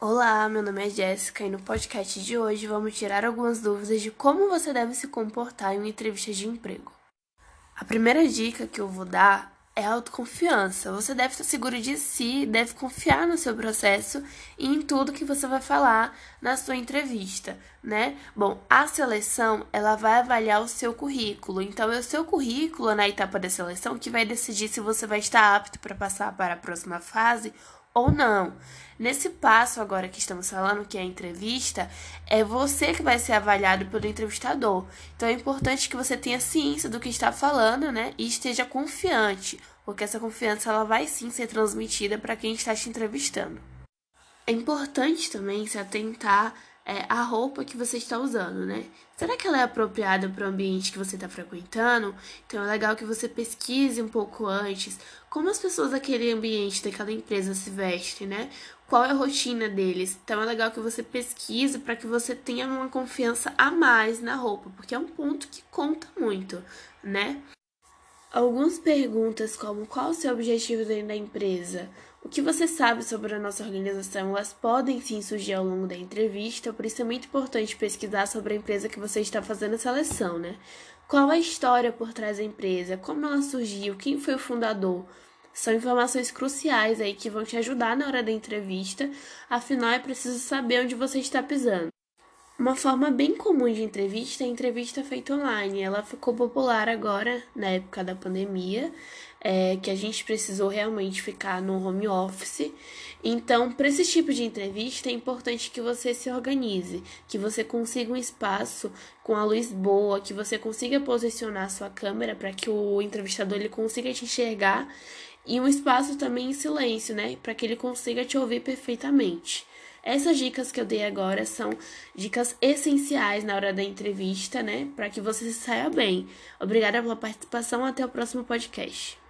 Olá, meu nome é Jéssica e no podcast de hoje vamos tirar algumas dúvidas de como você deve se comportar em uma entrevista de emprego. A primeira dica que eu vou dar é autoconfiança. Você deve estar seguro de si, deve confiar no seu processo e em tudo que você vai falar na sua entrevista, né? Bom, a seleção, ela vai avaliar o seu currículo. Então, é o seu currículo na etapa da seleção que vai decidir se você vai estar apto para passar para a próxima fase ou não. Nesse passo agora que estamos falando, que é a entrevista, é você que vai ser avaliado pelo entrevistador. Então é importante que você tenha ciência do que está falando, né? E esteja confiante, porque essa confiança ela vai sim ser transmitida para quem está te entrevistando. É importante também se atentar é, a roupa que você está usando, né? Será que ela é apropriada para o ambiente que você está frequentando? Então é legal que você pesquise um pouco antes como as pessoas daquele ambiente, daquela empresa se vestem, né? Qual é a rotina deles? Então é legal que você pesquise para que você tenha uma confiança a mais na roupa, porque é um ponto que conta muito, né? Algumas perguntas como qual o seu objetivo dentro da empresa, o que você sabe sobre a nossa organização, elas podem sim surgir ao longo da entrevista, por isso é muito importante pesquisar sobre a empresa que você está fazendo a seleção, né? Qual a história por trás da empresa, como ela surgiu, quem foi o fundador. São informações cruciais aí que vão te ajudar na hora da entrevista, afinal é preciso saber onde você está pisando. Uma forma bem comum de entrevista é a entrevista feita online. Ela ficou popular agora, na época da pandemia, é, que a gente precisou realmente ficar no home office. Então, para esse tipo de entrevista, é importante que você se organize, que você consiga um espaço com a luz boa, que você consiga posicionar a sua câmera para que o entrevistador ele consiga te enxergar e um espaço também em silêncio, né, para que ele consiga te ouvir perfeitamente. Essas dicas que eu dei agora são dicas essenciais na hora da entrevista, né? Para que você saia bem. Obrigada pela participação. Até o próximo podcast.